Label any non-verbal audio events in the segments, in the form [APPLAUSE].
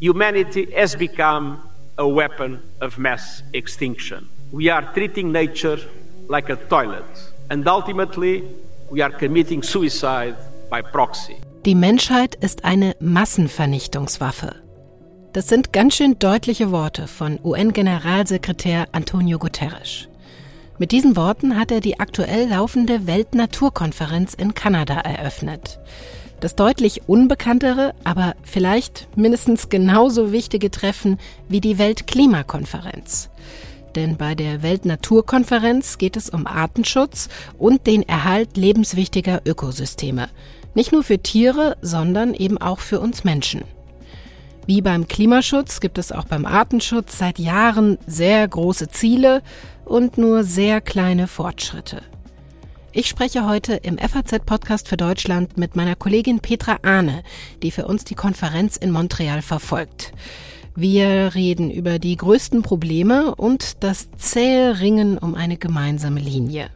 Humanity has become a weapon of mass extinction. We are treating nature like a toilet, and ultimately, we are committing suicide by proxy. Die Menschheit ist eine Massenvernichtungswaffe. Das sind ganz schön deutliche Worte von UN-Generalsekretär Antonio Guterres. Mit diesen Worten hat er die aktuell laufende Weltnaturkonferenz in Kanada eröffnet. Das deutlich unbekanntere, aber vielleicht mindestens genauso wichtige Treffen wie die Weltklimakonferenz. Denn bei der Weltnaturkonferenz geht es um Artenschutz und den Erhalt lebenswichtiger Ökosysteme. Nicht nur für Tiere, sondern eben auch für uns Menschen. Wie beim Klimaschutz gibt es auch beim Artenschutz seit Jahren sehr große Ziele und nur sehr kleine Fortschritte. Ich spreche heute im FAZ-Podcast für Deutschland mit meiner Kollegin Petra Ahne, die für uns die Konferenz in Montreal verfolgt. Wir reden über die größten Probleme und das zähe Ringen um eine gemeinsame Linie.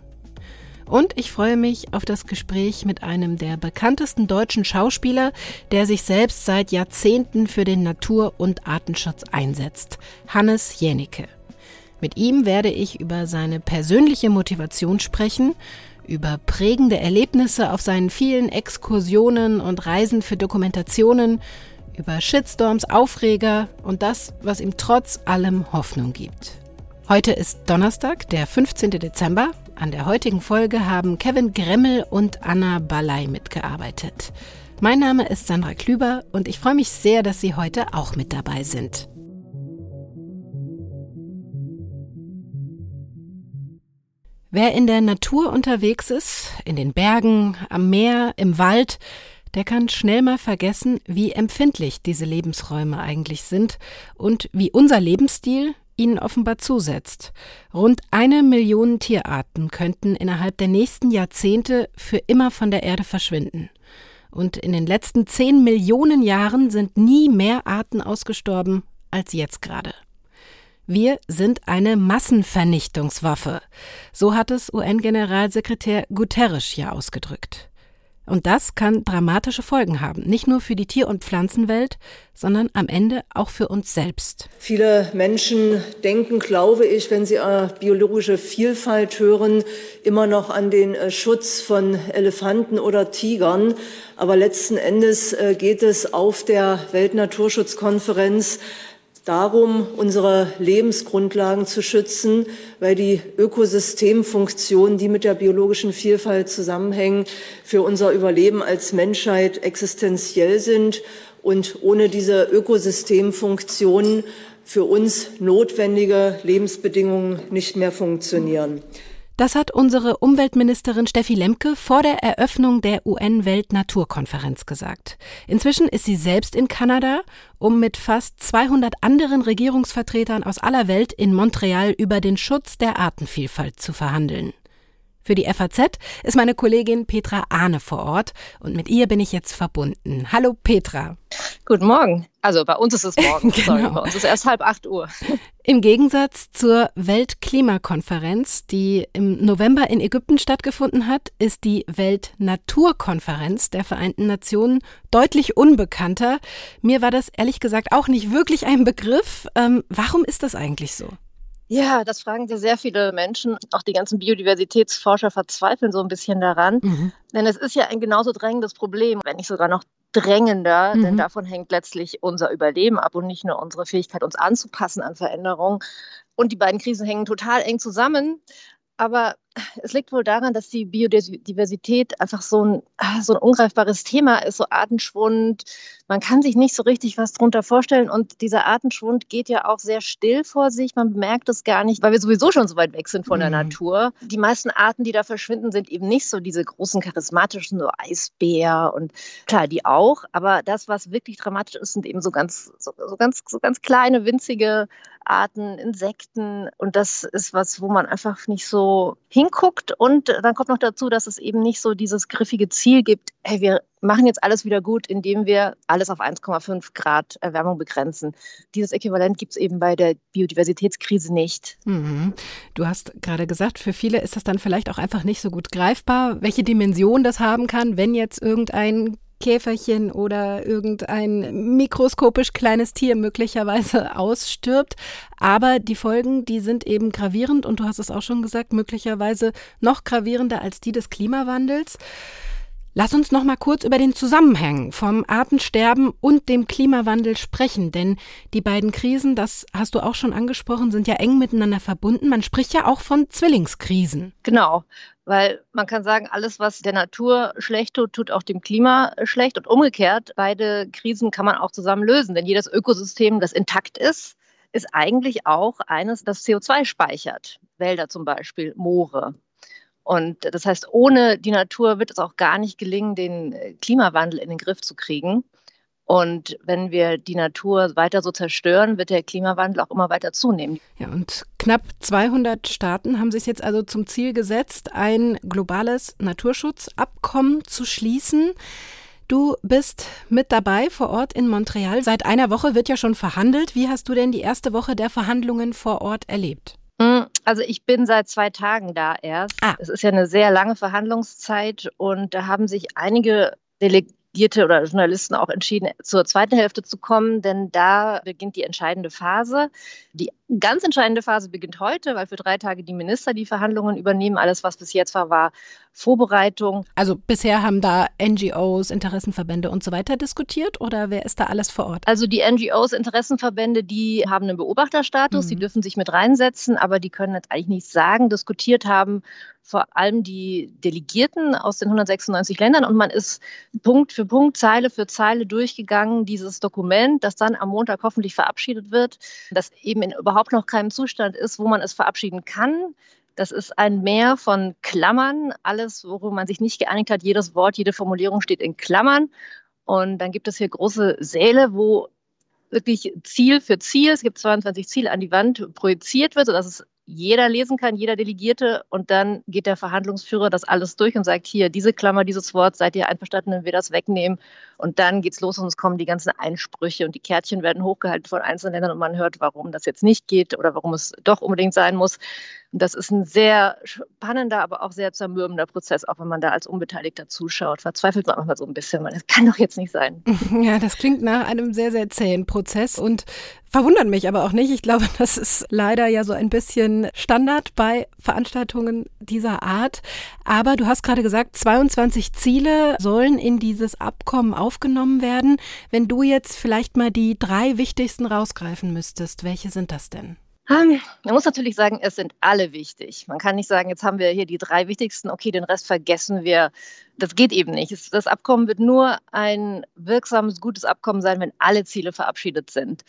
Und ich freue mich auf das Gespräch mit einem der bekanntesten deutschen Schauspieler, der sich selbst seit Jahrzehnten für den Natur- und Artenschutz einsetzt, Hannes Jänicke. Mit ihm werde ich über seine persönliche Motivation sprechen über prägende Erlebnisse auf seinen vielen Exkursionen und Reisen für Dokumentationen, über Shitstorms, Aufreger und das, was ihm trotz allem Hoffnung gibt. Heute ist Donnerstag, der 15. Dezember. An der heutigen Folge haben Kevin Gremmel und Anna Balay mitgearbeitet. Mein Name ist Sandra Klüber und ich freue mich sehr, dass Sie heute auch mit dabei sind. Wer in der Natur unterwegs ist, in den Bergen, am Meer, im Wald, der kann schnell mal vergessen, wie empfindlich diese Lebensräume eigentlich sind und wie unser Lebensstil ihnen offenbar zusetzt. Rund eine Million Tierarten könnten innerhalb der nächsten Jahrzehnte für immer von der Erde verschwinden. Und in den letzten zehn Millionen Jahren sind nie mehr Arten ausgestorben als jetzt gerade. Wir sind eine Massenvernichtungswaffe. So hat es UN-Generalsekretär Guterres ja ausgedrückt. Und das kann dramatische Folgen haben, nicht nur für die Tier- und Pflanzenwelt, sondern am Ende auch für uns selbst. Viele Menschen denken, glaube ich, wenn sie äh, biologische Vielfalt hören, immer noch an den äh, Schutz von Elefanten oder Tigern. Aber letzten Endes äh, geht es auf der Weltnaturschutzkonferenz darum, unsere Lebensgrundlagen zu schützen, weil die Ökosystemfunktionen, die mit der biologischen Vielfalt zusammenhängen, für unser Überleben als Menschheit existenziell sind und ohne diese Ökosystemfunktionen für uns notwendige Lebensbedingungen nicht mehr funktionieren. Das hat unsere Umweltministerin Steffi Lemke vor der Eröffnung der UN-Weltnaturkonferenz gesagt. Inzwischen ist sie selbst in Kanada, um mit fast 200 anderen Regierungsvertretern aus aller Welt in Montreal über den Schutz der Artenvielfalt zu verhandeln. Für die FAZ ist meine Kollegin Petra Ahne vor Ort und mit ihr bin ich jetzt verbunden. Hallo Petra. Guten Morgen. Also bei uns ist es morgen. [LAUGHS] genau. Sorry, bei uns ist erst halb acht Uhr. Im Gegensatz zur Weltklimakonferenz, die im November in Ägypten stattgefunden hat, ist die Weltnaturkonferenz der Vereinten Nationen deutlich unbekannter. Mir war das ehrlich gesagt auch nicht wirklich ein Begriff. Ähm, warum ist das eigentlich so? Ja, das fragen sich sehr viele Menschen. Auch die ganzen Biodiversitätsforscher verzweifeln so ein bisschen daran. Mhm. Denn es ist ja ein genauso drängendes Problem, wenn nicht sogar noch drängender, mhm. denn davon hängt letztlich unser Überleben ab und nicht nur unsere Fähigkeit, uns anzupassen an Veränderungen. Und die beiden Krisen hängen total eng zusammen. Aber es liegt wohl daran, dass die Biodiversität einfach so ein, so ein ungreifbares Thema ist, so Artenschwund. Man kann sich nicht so richtig was darunter vorstellen. Und dieser Artenschwund geht ja auch sehr still vor sich. Man bemerkt es gar nicht, weil wir sowieso schon so weit weg sind von mhm. der Natur. Die meisten Arten, die da verschwinden, sind eben nicht so diese großen charismatischen, so Eisbär und klar, die auch. Aber das, was wirklich dramatisch ist, sind eben so ganz, so, so ganz, so ganz kleine, winzige Arten, Insekten. Und das ist was, wo man einfach nicht so hin hinguckt. Und dann kommt noch dazu, dass es eben nicht so dieses griffige Ziel gibt, hey, wir machen jetzt alles wieder gut, indem wir alles auf 1,5 Grad Erwärmung begrenzen. Dieses Äquivalent gibt es eben bei der Biodiversitätskrise nicht. Mhm. Du hast gerade gesagt, für viele ist das dann vielleicht auch einfach nicht so gut greifbar, welche Dimension das haben kann, wenn jetzt irgendein Käferchen oder irgendein mikroskopisch kleines Tier möglicherweise [LAUGHS] ausstirbt. Aber die Folgen, die sind eben gravierend und du hast es auch schon gesagt, möglicherweise noch gravierender als die des Klimawandels. Lass uns noch mal kurz über den Zusammenhang vom Artensterben und dem Klimawandel sprechen, denn die beiden Krisen, das hast du auch schon angesprochen, sind ja eng miteinander verbunden. Man spricht ja auch von Zwillingskrisen. Genau, weil man kann sagen, alles, was der Natur schlecht tut, tut auch dem Klima schlecht und umgekehrt. Beide Krisen kann man auch zusammen lösen, denn jedes Ökosystem, das intakt ist, ist eigentlich auch eines, das CO2 speichert. Wälder zum Beispiel, Moore. Und das heißt, ohne die Natur wird es auch gar nicht gelingen, den Klimawandel in den Griff zu kriegen. Und wenn wir die Natur weiter so zerstören, wird der Klimawandel auch immer weiter zunehmen. Ja, und knapp 200 Staaten haben sich jetzt also zum Ziel gesetzt, ein globales Naturschutzabkommen zu schließen. Du bist mit dabei vor Ort in Montreal. Seit einer Woche wird ja schon verhandelt. Wie hast du denn die erste Woche der Verhandlungen vor Ort erlebt? Hm, also ich bin seit zwei Tagen da erst. Ah. Es ist ja eine sehr lange Verhandlungszeit und da haben sich einige Delegierte oder Journalisten auch entschieden, zur zweiten Hälfte zu kommen, denn da beginnt die entscheidende Phase. Die ganz entscheidende Phase beginnt heute, weil für drei Tage die Minister die Verhandlungen übernehmen. Alles, was bis jetzt war, war Vorbereitung. Also bisher haben da NGOs, Interessenverbände und so weiter diskutiert oder wer ist da alles vor Ort? Also die NGOs, Interessenverbände, die haben einen Beobachterstatus, mhm. die dürfen sich mit reinsetzen, aber die können jetzt eigentlich nichts sagen. Diskutiert haben vor allem die Delegierten aus den 196 Ländern und man ist Punkt für Punkt, Zeile für Zeile durchgegangen, dieses Dokument, das dann am Montag hoffentlich verabschiedet wird, das eben in überhaupt noch keinem Zustand ist, wo man es verabschieden kann. Das ist ein Meer von Klammern. Alles, worüber man sich nicht geeinigt hat, jedes Wort, jede Formulierung steht in Klammern. Und dann gibt es hier große Säle, wo wirklich Ziel für Ziel, es gibt 22 Ziele an die Wand projiziert wird, sodass es jeder lesen kann, jeder Delegierte. Und dann geht der Verhandlungsführer das alles durch und sagt, hier, diese Klammer, dieses Wort, seid ihr einverstanden, wenn wir das wegnehmen? Und dann geht's los und es kommen die ganzen Einsprüche und die Kärtchen werden hochgehalten von einzelnen Ländern und man hört, warum das jetzt nicht geht oder warum es doch unbedingt sein muss. Und das ist ein sehr spannender, aber auch sehr zermürbender Prozess, auch wenn man da als Unbeteiligter zuschaut. Verzweifelt man manchmal so ein bisschen, man, das kann doch jetzt nicht sein. [LAUGHS] Ja, das klingt nach einem sehr, sehr zähen Prozess und verwundert mich aber auch nicht. Ich glaube, [LAUGHS] das ist leider ja so ein bisschen Standard bei Veranstaltungen dieser Art. Aber du hast gerade gesagt, 22 Ziele sollen in dieses Abkommen aufgenommen werden. Wenn du jetzt vielleicht mal die drei wichtigsten rausgreifen müsstest, welche sind das denn? Man muss natürlich sagen, es sind alle wichtig. Man kann nicht sagen, jetzt haben wir hier die drei wichtigsten, okay, den Rest vergessen wir. Das geht eben nicht. Das Abkommen wird nur ein wirksames, gutes Abkommen sein, wenn alle Ziele verabschiedet sind.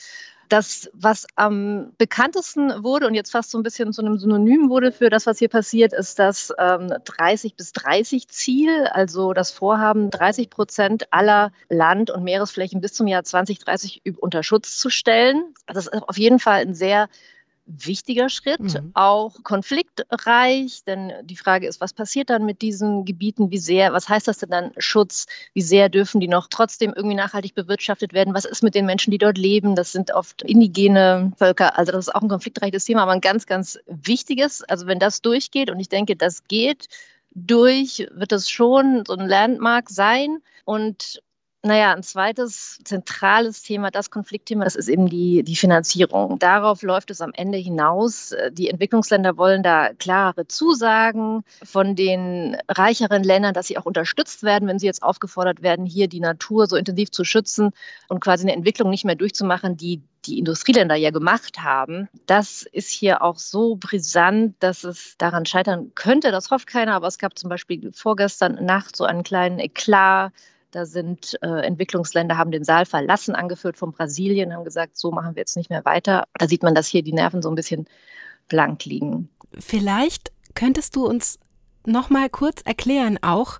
Das, was am bekanntesten wurde und jetzt fast so ein bisschen zu einem Synonym wurde für das, was hier passiert, ist das ähm, 30 bis 30 Ziel, also das Vorhaben, 30 Prozent aller Land- und Meeresflächen bis zum Jahr 2030 unter Schutz zu stellen. Das ist auf jeden Fall ein sehr wichtiger Schritt, mhm. auch konfliktreich, denn die Frage ist, was passiert dann mit diesen Gebieten, wie sehr, was heißt das denn dann Schutz, wie sehr dürfen die noch trotzdem irgendwie nachhaltig bewirtschaftet werden, was ist mit den Menschen, die dort leben, das sind oft indigene Völker, also das ist auch ein konfliktreiches Thema, aber ein ganz, ganz wichtiges, also wenn das durchgeht und ich denke, das geht durch, wird es schon so ein Landmark sein. Und naja, ein zweites zentrales Thema, das Konfliktthema, das ist eben die, die Finanzierung. Darauf läuft es am Ende hinaus. Die Entwicklungsländer wollen da klare Zusagen von den reicheren Ländern, dass sie auch unterstützt werden, wenn sie jetzt aufgefordert werden, hier die Natur so intensiv zu schützen und quasi eine Entwicklung nicht mehr durchzumachen, die die Industrieländer ja gemacht haben. Das ist hier auch so brisant, dass es daran scheitern könnte. Das hofft keiner, aber es gab zum Beispiel vorgestern Nacht so einen kleinen Eklat da sind äh, Entwicklungsländer, haben den Saal verlassen, angeführt von Brasilien, haben gesagt, so machen wir jetzt nicht mehr weiter. Da sieht man, dass hier die Nerven so ein bisschen blank liegen. Vielleicht könntest du uns noch mal kurz erklären auch,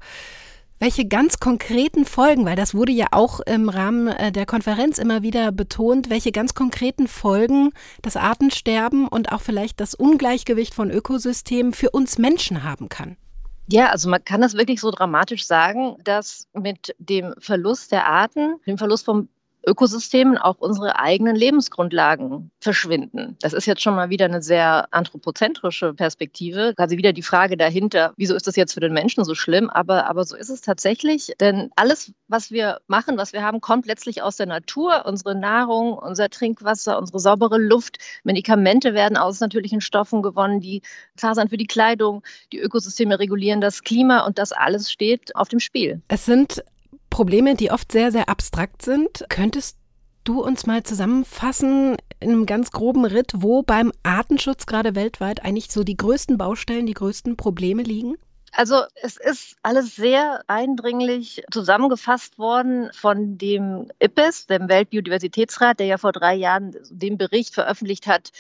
Welche ganz konkreten Folgen, weil das wurde ja auch im Rahmen äh, der Konferenz immer wieder betont, welche ganz konkreten Folgen das Artensterben und auch vielleicht das Ungleichgewicht von Ökosystemen für uns Menschen haben kann? Ja, also man kann das wirklich so dramatisch sagen, dass mit dem Verlust der Arten, dem Verlust vom Ökosystemen auch unsere eigenen Lebensgrundlagen verschwinden. Das ist jetzt schon mal wieder eine sehr anthropozentrische Perspektive. Quasi wieder die Frage dahinter, wieso ist das jetzt für den Menschen so schlimm? Aber, aber so ist es tatsächlich. Denn alles, was wir machen, was wir haben, kommt letztlich aus der Natur. Unsere Nahrung, unser Trinkwasser, unsere saubere Luft, Medikamente werden aus natürlichen Stoffen gewonnen, die klar sind für die Kleidung. Die Ökosysteme regulieren das Klima und das alles steht auf dem Spiel. Es sind Probleme, die oft sehr, sehr abstrakt sind. Könntest du uns mal zusammenfassen in einem ganz groben Ritt, wo beim Artenschutz gerade weltweit eigentlich so die größten Baustellen, die größten Probleme liegen? Also es ist alles sehr eindringlich zusammengefasst worden von dem IPBES, dem Weltbiodiversitätsrat, der ja vor drei Jahren den Bericht veröffentlicht hat,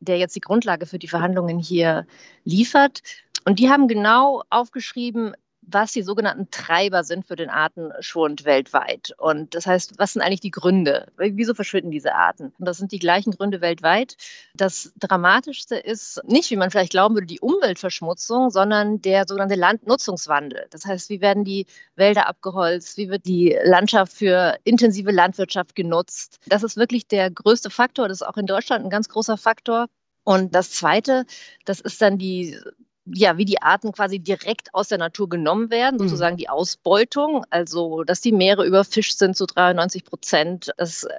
der jetzt die Grundlage für die Verhandlungen hier liefert. Und die haben genau aufgeschrieben, was die sogenannten Treiber sind für den Artenschwund weltweit. Und das heißt, was sind eigentlich die Gründe? Wieso verschwinden diese Arten? Und das sind die gleichen Gründe weltweit. Das Dramatischste ist nicht, wie man vielleicht glauben würde, die Umweltverschmutzung, sondern der sogenannte Landnutzungswandel. Das heißt, wie werden die Wälder abgeholzt? Wie wird die Landschaft für intensive Landwirtschaft genutzt? Das ist wirklich der größte Faktor. Das ist auch in Deutschland ein ganz großer Faktor. Und das Zweite, das ist dann die ja, wie die Arten quasi direkt aus der Natur genommen werden, mhm. sozusagen die Ausbeutung, also dass die Meere überfischt sind zu 93 Prozent, das äh,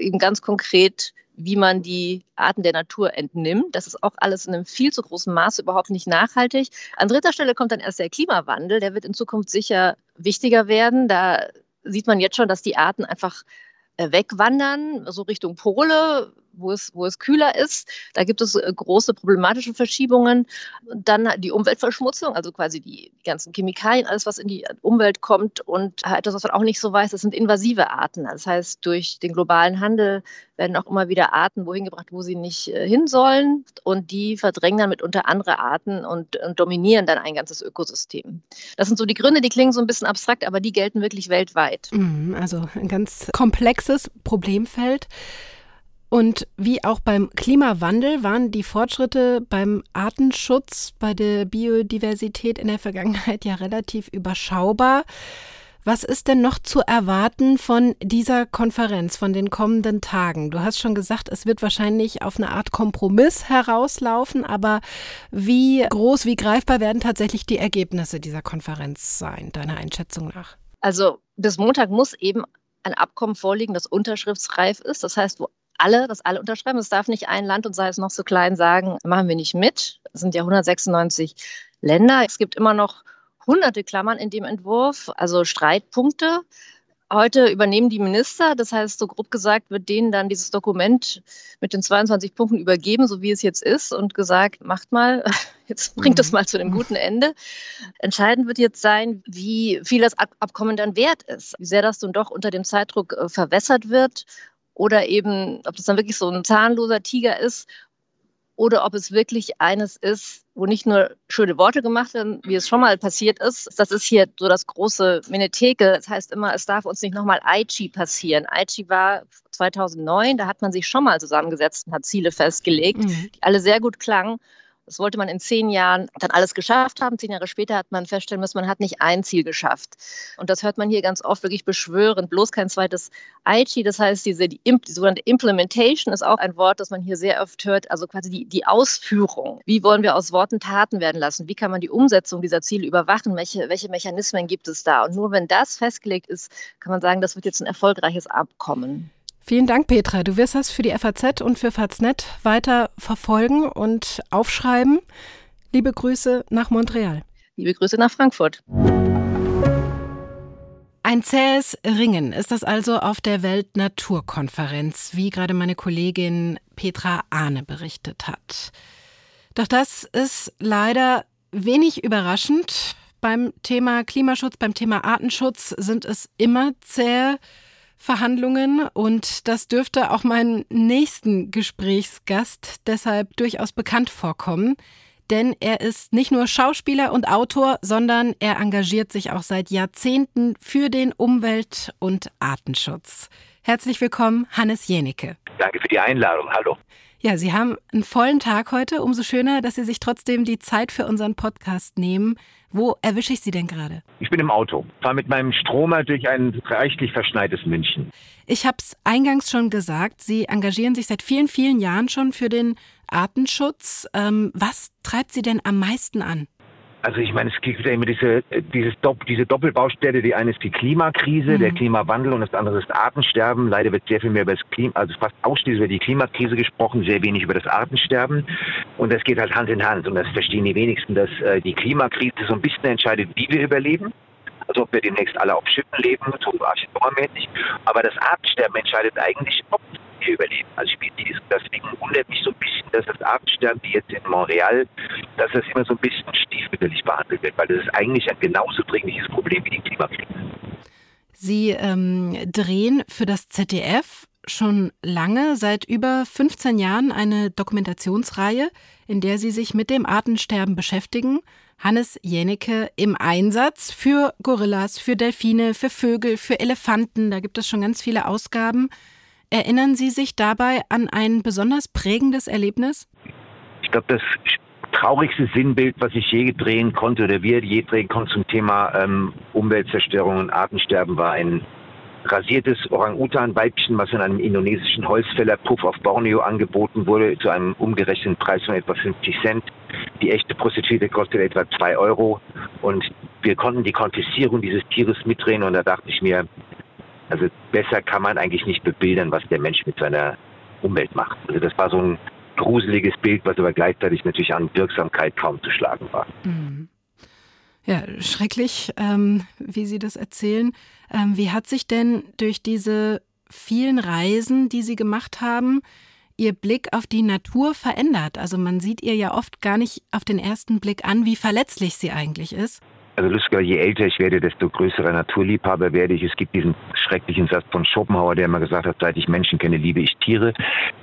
eben ganz konkret, wie man die Arten der Natur entnimmt. Das ist auch alles in einem viel zu großen Maße überhaupt nicht nachhaltig. An dritter Stelle kommt dann erst der Klimawandel, der wird in Zukunft sicher wichtiger werden. Da sieht man jetzt schon, dass die Arten einfach äh, wegwandern, so Richtung Pole, wo es, wo es kühler ist. Da gibt es äh, große problematische Verschiebungen. Dann die Umweltverschmutzung, also quasi die ganzen Chemikalien, alles, was in die Umwelt kommt. Und etwas, was man auch nicht so weiß, das sind invasive Arten. Das heißt, durch den globalen Handel werden auch immer wieder Arten wohin gebracht, wo sie nicht äh, hin sollen. Und die verdrängen dann mitunter andere Arten und, und dominieren dann ein ganzes Ökosystem. Das sind so die Gründe, die klingen so ein bisschen abstrakt, aber die gelten wirklich weltweit. Mhm, also ein ganz komplexes Problemfeld. Und wie auch beim Klimawandel waren die Fortschritte beim Artenschutz, bei der Biodiversität in der Vergangenheit ja relativ überschaubar. Was ist denn noch zu erwarten von dieser Konferenz, von den kommenden Tagen? Du hast schon gesagt, es wird wahrscheinlich auf eine Art Kompromiss herauslaufen, aber wie groß, wie greifbar werden tatsächlich die Ergebnisse dieser Konferenz sein, deiner Einschätzung nach? Also bis Montag muss eben ein Abkommen vorliegen, das unterschriftsreif ist. Das heißt, wo alle, dass alle unterschreiben. Es darf nicht ein Land und sei es noch so klein sagen, machen wir nicht mit. Es sind ja 196 Länder. Es gibt immer noch hunderte Klammern in dem Entwurf, also Streitpunkte. Heute übernehmen die Minister, das heißt, so grob gesagt, wird denen dann dieses Dokument mit den 22 Punkten übergeben, so wie es jetzt ist, und gesagt, macht mal, [LAUGHS] jetzt bringt es mhm. mal zu einem guten Ende. Entscheidend wird jetzt sein, wie viel das Abkommen dann wert ist, wie sehr das nun doch unter dem Zeitdruck äh, verwässert wird oder eben, ob das dann wirklich so ein zahnloser Tiger ist oder ob es wirklich eines ist, wo nicht nur schöne Worte gemacht werden, wie es schon mal passiert ist. Das ist hier so das große Minetheke. Das heißt immer, es darf uns nicht nochmal Aichi passieren. Aichi war 2009, da hat man sich schon mal zusammengesetzt und hat Ziele festgelegt, mhm. die alle sehr gut klangen. Das wollte man in zehn Jahren dann alles geschafft haben. Zehn Jahre später hat man feststellen müssen, man hat nicht ein Ziel geschafft. Und das hört man hier ganz oft wirklich beschwören. Bloß kein zweites Aichi. Das heißt, diese, die, die sogenannte Implementation ist auch ein Wort, das man hier sehr oft hört. Also quasi die, die Ausführung. Wie wollen wir aus Worten Taten werden lassen? Wie kann man die Umsetzung dieser Ziele überwachen? Welche, welche Mechanismen gibt es da? Und nur wenn das festgelegt ist, kann man sagen, das wird jetzt ein erfolgreiches Abkommen. Vielen Dank, Petra. Du wirst das für die FAZ und für Faznet weiter verfolgen und aufschreiben. Liebe Grüße nach Montreal. Liebe Grüße nach Frankfurt. Ein zähes Ringen ist das also auf der Weltnaturkonferenz, wie gerade meine Kollegin Petra Ahne berichtet hat. Doch das ist leider wenig überraschend. Beim Thema Klimaschutz, beim Thema Artenschutz sind es immer zähe Verhandlungen und das dürfte auch meinen nächsten Gesprächsgast deshalb durchaus bekannt vorkommen. denn er ist nicht nur Schauspieler und Autor, sondern er engagiert sich auch seit Jahrzehnten für den Umwelt- und Artenschutz. Herzlich willkommen, Hannes Jenicke. Danke für die Einladung. Hallo. Ja, Sie haben einen vollen Tag heute. Umso schöner, dass Sie sich trotzdem die Zeit für unseren Podcast nehmen. Wo erwische ich Sie denn gerade? Ich bin im Auto, fahre mit meinem Stromer durch ein reichlich verschneites München. Ich habe es eingangs schon gesagt, Sie engagieren sich seit vielen, vielen Jahren schon für den Artenschutz. Ähm, was treibt Sie denn am meisten an? Also ich meine, es gibt ja immer diese, dieses Dopp, diese Doppelbaustelle. Die eine ist die Klimakrise, mhm. der Klimawandel und das andere ist Artensterben. Leider wird sehr viel mehr über das Klima, also fast ausschließlich über die Klimakrise gesprochen, sehr wenig über das Artensterben. Und das geht halt Hand in Hand. Und das verstehen die wenigsten, dass äh, die Klimakrise so ein bisschen entscheidet, wie wir überleben also ob wir demnächst alle auf Schiffen leben, so architektonisch. Aber das Artensterben entscheidet eigentlich, ob wir überleben als Spezies. Deswegen wundert mich so ein bisschen, dass das Artensterben wie jetzt in Montreal, dass das immer so ein bisschen stiefmütterlich behandelt wird, weil das ist eigentlich ein genauso dringliches Problem wie die Klimakrise. Sie ähm, drehen für das ZDF schon lange, seit über 15 Jahren, eine Dokumentationsreihe, in der Sie sich mit dem Artensterben beschäftigen. Hannes Jennecke im Einsatz für Gorillas, für Delfine, für Vögel, für Elefanten. Da gibt es schon ganz viele Ausgaben. Erinnern Sie sich dabei an ein besonders prägendes Erlebnis? Ich glaube, das traurigste Sinnbild, was ich je drehen konnte oder wir je drehen konnten zum Thema ähm, Umweltzerstörung und Artensterben war ein rasiertes Orang-Utan-Weibchen, was in einem indonesischen Holzfällerpuff auf Borneo angeboten wurde, zu einem umgerechneten Preis von etwa 50 Cent. Die echte Prostituierte kostet etwa 2 Euro. Und wir konnten die Konfiszierung dieses Tieres mitdrehen und da dachte ich mir, also besser kann man eigentlich nicht bebildern, was der Mensch mit seiner Umwelt macht. Also das war so ein gruseliges Bild, was aber gleichzeitig natürlich an Wirksamkeit kaum zu schlagen war. Mhm. Ja, schrecklich, ähm, wie Sie das erzählen. Ähm, wie hat sich denn durch diese vielen Reisen, die Sie gemacht haben, Ihr Blick auf die Natur verändert? Also man sieht ihr ja oft gar nicht auf den ersten Blick an, wie verletzlich sie eigentlich ist. Also lustiger, je älter ich werde, desto größerer Naturliebhaber werde ich. Es gibt diesen schrecklichen Satz von Schopenhauer, der immer gesagt hat, seit ich Menschen kenne, liebe ich Tiere.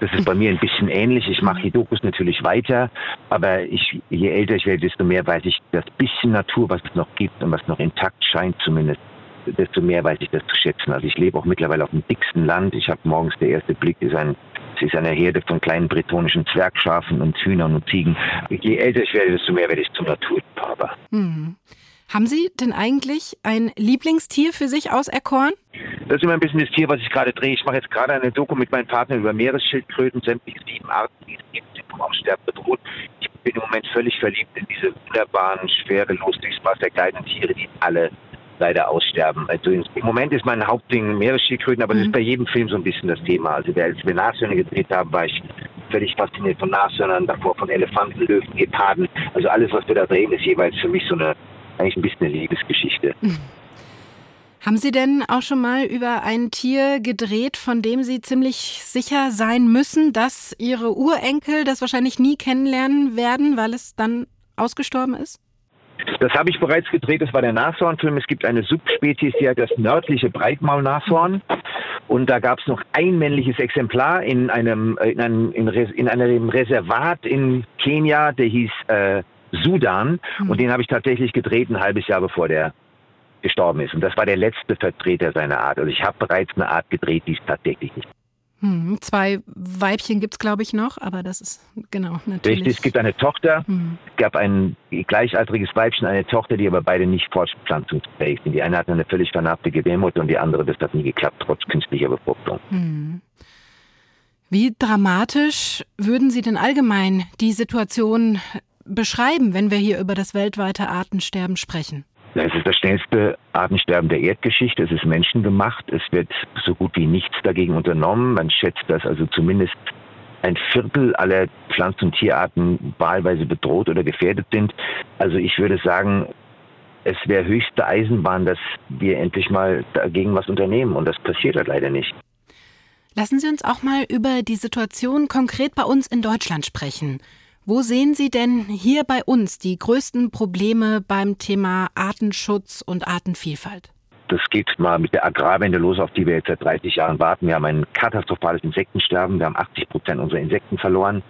Das ist bei mir ein bisschen ähnlich. Ich mache die Dokus natürlich weiter, aber ich, je älter ich werde, desto mehr weiß ich das bisschen Natur, was es noch gibt und was noch intakt scheint zumindest, desto mehr weiß ich das zu schätzen. Also ich lebe auch mittlerweile auf dem dicksten Land. Ich habe morgens der erste Blick ist ein es ist eine Herde von kleinen bretonischen Zwergschafen und Hühnern und Ziegen. Je älter ich werde, desto mehr werde ich zum Naturliebhaber. Mhm. Haben Sie denn eigentlich ein Lieblingstier für sich auserkoren? Das ist immer ein bisschen das Tier, was ich gerade drehe. Ich mache jetzt gerade eine Doku mit meinem Partner über Meeresschildkröten, sämtliche sieben Arten, die es gibt, sind vom Aussterben bedroht. Ich bin im Moment völlig verliebt in diese wunderbaren, schwerelos durchs Wasser gleitenden Tiere, die alle leider aussterben. Also im Moment ist mein Hauptding Meeresschildkröten, aber mhm. das ist bei jedem Film so ein bisschen das Thema. Also als wir Nashörner gedreht haben, war ich völlig fasziniert von Nashörnern, davor von Elefanten, Löwen, Geparden. Also alles, was wir da drehen, ist jeweils für mich so eine eigentlich ein bisschen eine Liebesgeschichte. [LAUGHS] Haben Sie denn auch schon mal über ein Tier gedreht, von dem Sie ziemlich sicher sein müssen, dass Ihre Urenkel das wahrscheinlich nie kennenlernen werden, weil es dann ausgestorben ist? Das habe ich bereits gedreht, das war der Nashornfilm. Es gibt eine Subspezies, die hat das nördliche Breitmaulnashorn. Und da gab es noch ein männliches Exemplar in einem, in einem, in einem Reservat in Kenia, der hieß äh, Sudan. Mhm. Und den habe ich tatsächlich gedreht ein halbes Jahr bevor der gestorben ist. Und das war der letzte Vertreter seiner Art. Also ich habe bereits eine Art gedreht, die es tatsächlich nicht hm, zwei Weibchen gibt es, glaube ich, noch, aber das ist genau natürlich. Richtig, es gibt eine Tochter, hm. es gab ein gleichaltriges Weibchen, eine Tochter, die aber beide nicht fortpflanzungsfähig sind. Die eine hat eine völlig vernarbte Gebärmutter und die andere, das hat nie geklappt, trotz künstlicher Befruchtung. Hm. Wie dramatisch würden Sie denn allgemein die Situation beschreiben, wenn wir hier über das weltweite Artensterben sprechen? Es ist das schnellste Artensterben der Erdgeschichte. Es ist menschengemacht. Es wird so gut wie nichts dagegen unternommen. Man schätzt, dass also zumindest ein Viertel aller Pflanzen- und Tierarten wahlweise bedroht oder gefährdet sind. Also ich würde sagen, es wäre höchste Eisenbahn, dass wir endlich mal dagegen was unternehmen. Und das passiert halt leider nicht. Lassen Sie uns auch mal über die Situation konkret bei uns in Deutschland sprechen. Wo sehen Sie denn hier bei uns die größten Probleme beim Thema Artenschutz und Artenvielfalt? das geht mal mit der Agrarwende los, auf die wir jetzt seit 30 Jahren warten. Wir haben ein katastrophales Insektensterben. Wir haben 80 Prozent unserer Insekten verloren.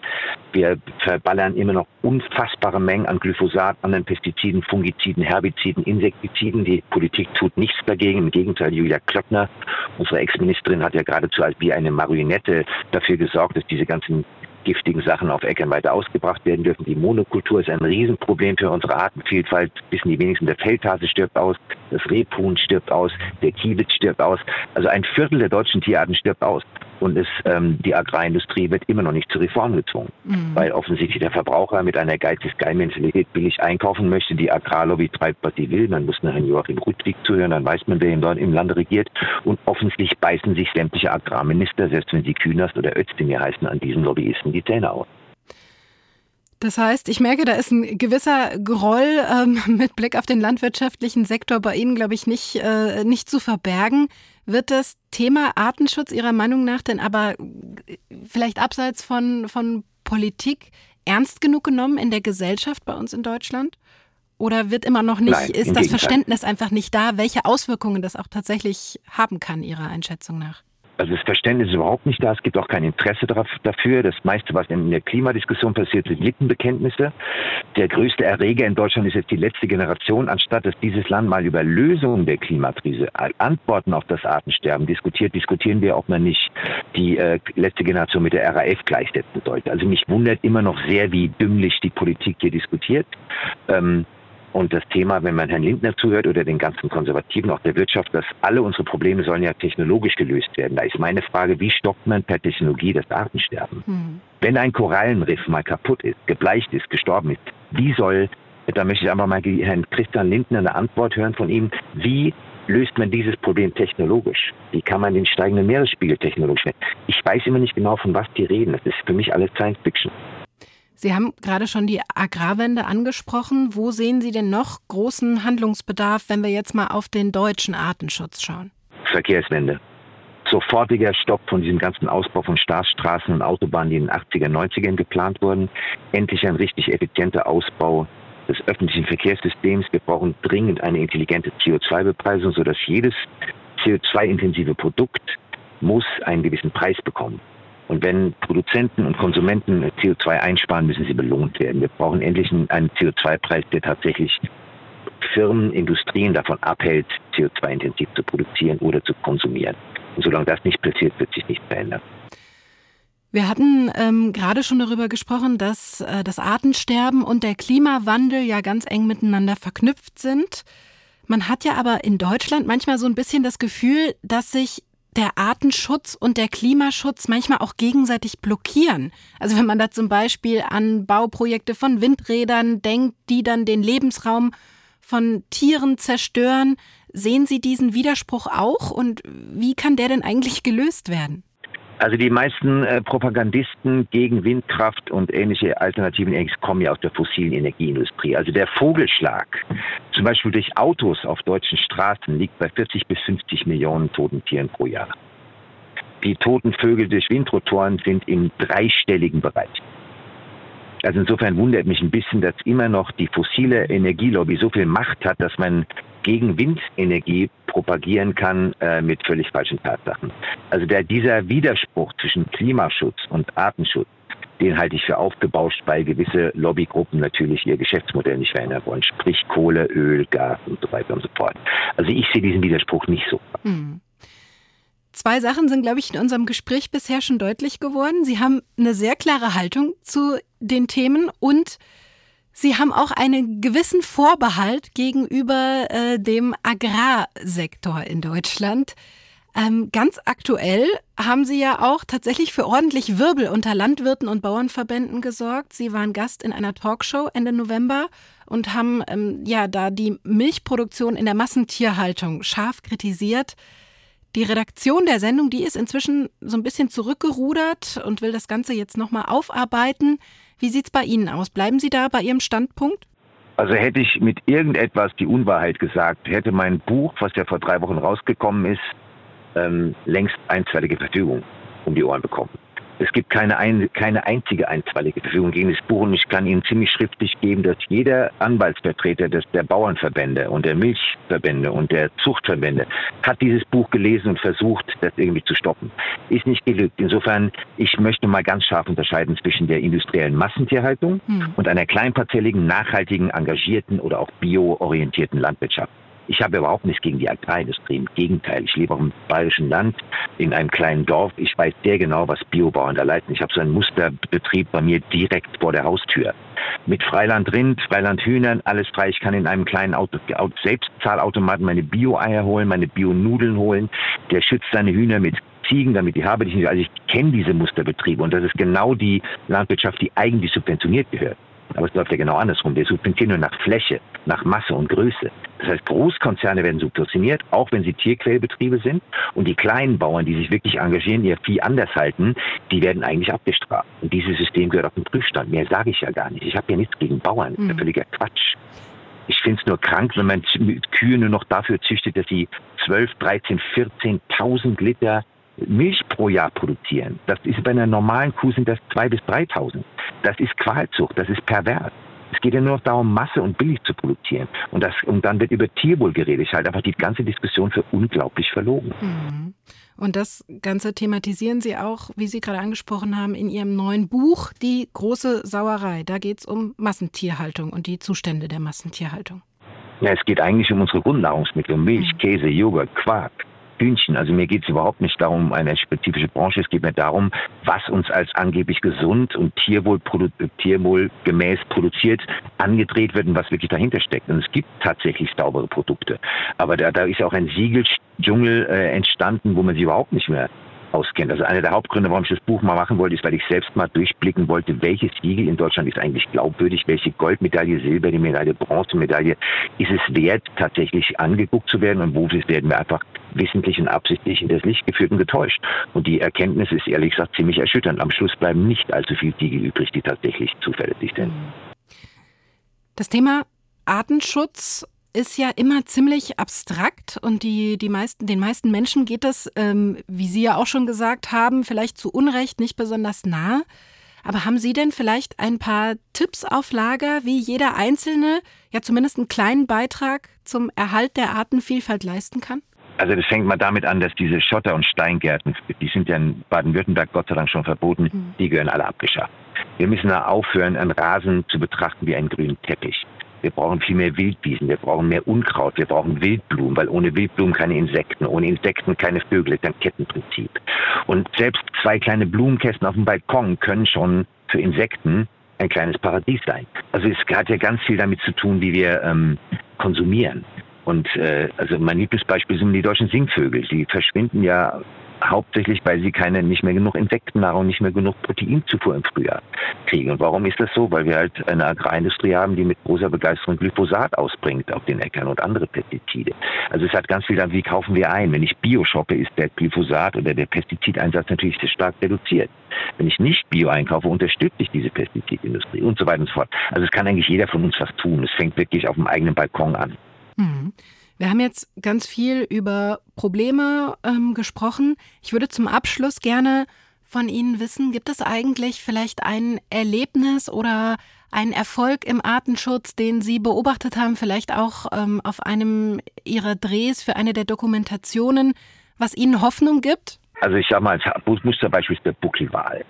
Wir verballern immer noch unfassbare Mengen an Glyphosat, anderen Pestiziden, Fungiziden, Herbiziden, Insektiziden. Die Politik tut nichts dagegen. Im Gegenteil, Julia Klöckner, unsere Ex-Ministerin, hat ja geradezu als wie eine Marionette dafür gesorgt, dass diese ganzen giftigen Sachen auf Äckern weiter ausgebracht werden dürfen. Die Monokultur ist ein Riesenproblem für unsere Artenvielfalt. Wissen die wenigsten, der Feldhase stirbt aus, das Rebhuhn stirbt aus, der Kiebitz stirbt aus. Also ein Viertel der deutschen Tierarten stirbt aus. Und es, ähm, die Agrarindustrie wird immer noch nicht zur Reform gezwungen, mhm. weil offensichtlich der Verbraucher mit einer geizig Geil-Mentalität billig einkaufen möchte. Die Agrarlobby treibt, was sie will. Man muss nach Herrn Joachim Rudwig zuhören, dann weiß man, wer dort im Lande regiert. Und offensichtlich beißen sich sämtliche Agrarminister, selbst wenn sie Künast oder Özdemir heißen, an diesen Lobbyisten die Zähne aus. Das heißt, ich merke, da ist ein gewisser Groll ähm, [LAUGHS] mit Blick auf den landwirtschaftlichen Sektor bei Ihnen, glaube ich, nicht, äh, nicht zu verbergen. Wird das Thema Artenschutz Ihrer Meinung nach denn aber äh, vielleicht abseits von, von Politik ernst genug genommen in der Gesellschaft bei uns in Deutschland? Oder wird immer noch nicht, Nein, ist das Verständnis einfach nicht da, welche Auswirkungen das auch tatsächlich haben kann, Ihrer Einschätzung nach? Also das Verständnis ist überhaupt nicht da. Es gibt auch kein Interesse dafür. Das meiste, was in der Klimadiskussion passiert, sind Lippenbekenntnisse. Der größte Erreger in Deutschland ist jetzt die letzte Generation. Anstatt dass dieses Land mal über Lösungen der Klimakrise, Antworten auf das Artensterben diskutiert, diskutieren wir, ob man nicht die äh, letzte Generation mit der RAF gleichsetzen sollte. Also mich wundert immer noch sehr, wie dümmlich die Politik hier diskutiert. Ähm, und das Thema, wenn man Herrn Lindner zuhört oder den ganzen Konservativen, auch der Wirtschaft, dass alle unsere Probleme sollen ja technologisch gelöst werden. Da ist meine Frage, wie stoppt man per Technologie das Artensterben? Mhm. Wenn ein Korallenriff mal kaputt ist, gebleicht ist, gestorben ist, wie soll, da möchte ich einfach mal Herrn Christian Lindner eine Antwort hören von ihm, wie löst man dieses Problem technologisch? Wie kann man den steigenden Meeresspiegel technologisch messen? Ich weiß immer nicht genau, von was die reden. Das ist für mich alles Science Fiction. Sie haben gerade schon die Agrarwende angesprochen. Wo sehen Sie denn noch großen Handlungsbedarf, wenn wir jetzt mal auf den deutschen Artenschutz schauen? Verkehrswende. Sofortiger Stopp von diesem ganzen Ausbau von Staatsstraßen und Autobahnen, die in den 80er, 90ern geplant wurden. Endlich ein richtig effizienter Ausbau des öffentlichen Verkehrssystems. Wir brauchen dringend eine intelligente CO2-Bepreisung, sodass jedes CO2-intensive Produkt muss einen gewissen Preis bekommen. Und wenn Produzenten und Konsumenten CO2 einsparen, müssen sie belohnt werden. Wir brauchen endlich einen CO2-Preis, der tatsächlich Firmen, Industrien davon abhält, CO2-intensiv zu produzieren oder zu konsumieren. Und solange das nicht passiert, wird sich nichts verändern. Wir hatten ähm, gerade schon darüber gesprochen, dass äh, das Artensterben und der Klimawandel ja ganz eng miteinander verknüpft sind. Man hat ja aber in Deutschland manchmal so ein bisschen das Gefühl, dass sich der Artenschutz und der Klimaschutz manchmal auch gegenseitig blockieren. Also wenn man da zum Beispiel an Bauprojekte von Windrädern denkt, die dann den Lebensraum von Tieren zerstören, sehen Sie diesen Widerspruch auch und wie kann der denn eigentlich gelöst werden? Also die meisten äh, Propagandisten gegen Windkraft und ähnliche alternativen Energien kommen ja aus der fossilen Energieindustrie. Also der Vogelschlag, zum Beispiel durch Autos auf deutschen Straßen, liegt bei 40 bis 50 Millionen toten Tieren pro Jahr. Die toten Vögel durch Windrotoren sind im dreistelligen Bereich. Also insofern wundert mich ein bisschen, dass immer noch die fossile Energielobby so viel Macht hat, dass man gegen Windenergie propagieren kann äh, mit völlig falschen Tatsachen. Also der, dieser Widerspruch zwischen Klimaschutz und Artenschutz, den halte ich für aufgebauscht, weil gewisse Lobbygruppen natürlich ihr Geschäftsmodell nicht verändern wollen, sprich Kohle, Öl, Gas und so weiter und so fort. Also ich sehe diesen Widerspruch nicht so. Hm. Zwei Sachen sind, glaube ich, in unserem Gespräch bisher schon deutlich geworden. Sie haben eine sehr klare Haltung zu den Themen und Sie haben auch einen gewissen Vorbehalt gegenüber äh, dem Agrarsektor in Deutschland. Ähm, ganz aktuell haben Sie ja auch tatsächlich für ordentlich Wirbel unter Landwirten und Bauernverbänden gesorgt. Sie waren Gast in einer Talkshow Ende November und haben ähm, ja da die Milchproduktion in der Massentierhaltung scharf kritisiert. Die Redaktion der Sendung, die ist inzwischen so ein bisschen zurückgerudert und will das Ganze jetzt nochmal aufarbeiten. Wie sieht es bei Ihnen aus? Bleiben Sie da bei Ihrem Standpunkt? Also hätte ich mit irgendetwas die Unwahrheit gesagt, hätte mein Buch, was ja vor drei Wochen rausgekommen ist, ähm, längst einstweilige Verfügung um die Ohren bekommen. Es gibt keine, ein, keine einzige einstweilige Verfügung gegen das Buch und ich kann Ihnen ziemlich schriftlich geben, dass jeder Anwaltsvertreter des, der Bauernverbände und der Milchverbände und der Zuchtverbände hat dieses Buch gelesen und versucht, das irgendwie zu stoppen. Ist nicht gelückt. Insofern, ich möchte mal ganz scharf unterscheiden zwischen der industriellen Massentierhaltung hm. und einer kleinparzelligen, nachhaltigen, engagierten oder auch bioorientierten Landwirtschaft. Ich habe überhaupt nichts gegen die Agrarindustrie. Im Gegenteil, ich lebe auch im bayerischen Land, in einem kleinen Dorf. Ich weiß sehr genau, was Biobauern da leisten. Ich habe so einen Musterbetrieb bei mir direkt vor der Haustür. Mit Freiland Rind, Freiland Hühnern, alles frei. Ich kann in einem kleinen Auto, Selbstzahlautomaten meine Bio-Eier holen, meine Bio-Nudeln holen. Der schützt seine Hühner mit Ziegen, damit die habe ich nicht. Also ich kenne diese Musterbetriebe und das ist genau die Landwirtschaft, die eigentlich subventioniert gehört. Aber es läuft ja genau andersrum. Wir subventionieren nur nach Fläche, nach Masse und Größe. Das heißt, Großkonzerne werden subventioniert, auch wenn sie Tierquellbetriebe sind. Und die kleinen Bauern, die sich wirklich engagieren, ihr Vieh anders halten, die werden eigentlich abgestraft. Und dieses System gehört auf den Prüfstand. Mehr sage ich ja gar nicht. Ich habe ja nichts gegen Bauern. Das ist ja mhm. völliger Quatsch. Ich finde es nur krank, wenn man Kühe nur noch dafür züchtet, dass sie 12, 13, 14.000 Liter Milch pro Jahr produzieren. Das ist bei einer normalen Kuh sind das 2.000 bis 3.000. Das ist Qualzucht, das ist pervers. Es geht ja nur noch darum, Masse und billig zu produzieren. Und, das, und dann wird über Tierwohl geredet. Ich halte einfach die ganze Diskussion für unglaublich verlogen. Mhm. Und das Ganze thematisieren Sie auch, wie Sie gerade angesprochen haben, in Ihrem neuen Buch, Die große Sauerei. Da geht es um Massentierhaltung und die Zustände der Massentierhaltung. Ja, es geht eigentlich um unsere Grundnahrungsmittel, um Milch, mhm. Käse, Joghurt, Quark. Hühnchen. Also mir geht es überhaupt nicht darum, eine spezifische Branche. Es geht mir darum, was uns als angeblich gesund und tierwohl, tierwohlgemäß produziert angedreht wird und was wirklich dahinter steckt. Und es gibt tatsächlich saubere Produkte. Aber da, da ist auch ein Siegeldschungel äh, entstanden, wo man sie überhaupt nicht mehr auskennt. Also einer der Hauptgründe, warum ich das Buch mal machen wollte, ist, weil ich selbst mal durchblicken wollte, welches Siegel in Deutschland ist eigentlich glaubwürdig, welche Goldmedaille, Silbermedaille, Bronzemedaille ist es wert, tatsächlich angeguckt zu werden und wo werden wir einfach wissentlich und absichtlich in das Licht geführt und getäuscht. Und die Erkenntnis ist ehrlich gesagt ziemlich erschütternd. Am Schluss bleiben nicht allzu viele Siegel übrig, die tatsächlich zuverlässig sind. Das Thema Artenschutz ist ja immer ziemlich abstrakt und die, die meisten, den meisten Menschen geht das, ähm, wie Sie ja auch schon gesagt haben, vielleicht zu Unrecht nicht besonders nah. Aber haben Sie denn vielleicht ein paar Tipps auf Lager, wie jeder Einzelne ja zumindest einen kleinen Beitrag zum Erhalt der Artenvielfalt leisten kann? Also das fängt mal damit an, dass diese Schotter- und Steingärten, die sind ja in Baden-Württemberg Gott sei Dank schon verboten, mhm. die gehören alle abgeschafft. Wir müssen da aufhören, einen Rasen zu betrachten wie einen grünen Teppich. Wir brauchen viel mehr Wildwiesen, wir brauchen mehr Unkraut, wir brauchen Wildblumen, weil ohne Wildblumen keine Insekten, ohne Insekten keine Vögel, ist ein Kettenprinzip. Und selbst zwei kleine Blumenkästen auf dem Balkon können schon für Insekten ein kleines Paradies sein. Also es hat ja ganz viel damit zu tun, wie wir ähm, konsumieren. Und äh, also mein Lieblingsbeispiel sind die deutschen Singvögel. Die verschwinden ja hauptsächlich, weil sie keine, nicht mehr genug Insektennahrung, nicht mehr genug Proteinzufuhr im Frühjahr kriegen. Und warum ist das so? Weil wir halt eine Agrarindustrie haben, die mit großer Begeisterung Glyphosat ausbringt auf den Äckern und andere Pestizide. Also es hat ganz viel damit, wie kaufen wir ein? Wenn ich Bio shoppe, ist der Glyphosat oder der Pestizideinsatz natürlich sehr stark reduziert. Wenn ich nicht Bio einkaufe, unterstütze ich diese Pestizidindustrie und so weiter und so fort. Also es kann eigentlich jeder von uns was tun. Es fängt wirklich auf dem eigenen Balkon an. Mhm. Wir haben jetzt ganz viel über Probleme ähm, gesprochen. Ich würde zum Abschluss gerne von Ihnen wissen, gibt es eigentlich vielleicht ein Erlebnis oder einen Erfolg im Artenschutz, den Sie beobachtet haben, vielleicht auch ähm, auf einem Ihrer Drehs für eine der Dokumentationen, was Ihnen Hoffnung gibt? Also ich sage mal, als Musterbeispiel ist der Buckelwal.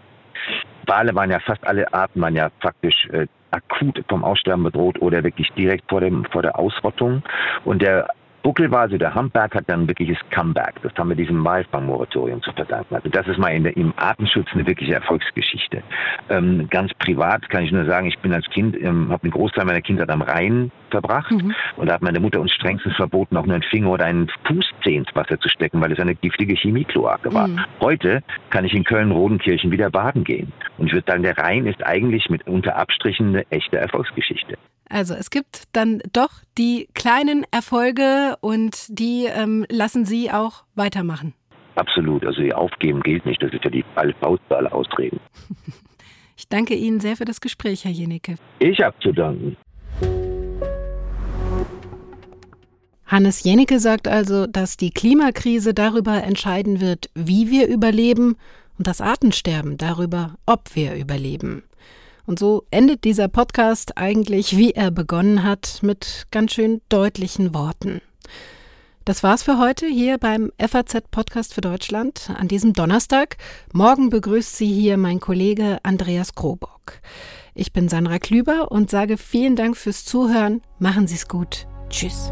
Wale waren ja fast alle Arten, waren ja faktisch äh, akut vom Aussterben bedroht oder wirklich direkt vor, dem, vor der Ausrottung. Und der Buckelwal, also der Humpback, hat dann ein wirkliches Comeback. Das haben wir diesem Walfangmoratorium zu verdanken. Also das ist mal in der, im Artenschutz eine wirkliche Erfolgsgeschichte. Ähm, ganz privat kann ich nur sagen, ich bin als Kind, ähm, habe einen Großteil meiner Kindheit am Rhein verbracht mhm. und da hat meine Mutter uns strengstens verboten, auch nur einen Finger oder einen Fußzeh ins Wasser zu stecken, weil es eine giftige Chemiekloake war. Mhm. Heute kann ich in Köln-Rodenkirchen wieder baden gehen. Und ich würde sagen, der Rhein ist eigentlich mit unter Abstrichen eine echte Erfolgsgeschichte. Also es gibt dann doch die kleinen Erfolge und die ähm, lassen Sie auch weitermachen. Absolut. Also ihr Aufgeben gilt nicht. Das ist ja die alle Faust alle Ausreden. [LAUGHS] Ich danke Ihnen sehr für das Gespräch, Herr Jenicke. Ich habe zu danken. Hannes Jenicke sagt also, dass die Klimakrise darüber entscheiden wird, wie wir überleben und das Artensterben darüber, ob wir überleben. Und so endet dieser Podcast eigentlich, wie er begonnen hat, mit ganz schön deutlichen Worten. Das war's für heute hier beim FAZ Podcast für Deutschland an diesem Donnerstag. Morgen begrüßt Sie hier mein Kollege Andreas Krobock. Ich bin Sandra Klüber und sage vielen Dank fürs Zuhören. Machen Sie's gut. Tschüss.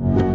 you.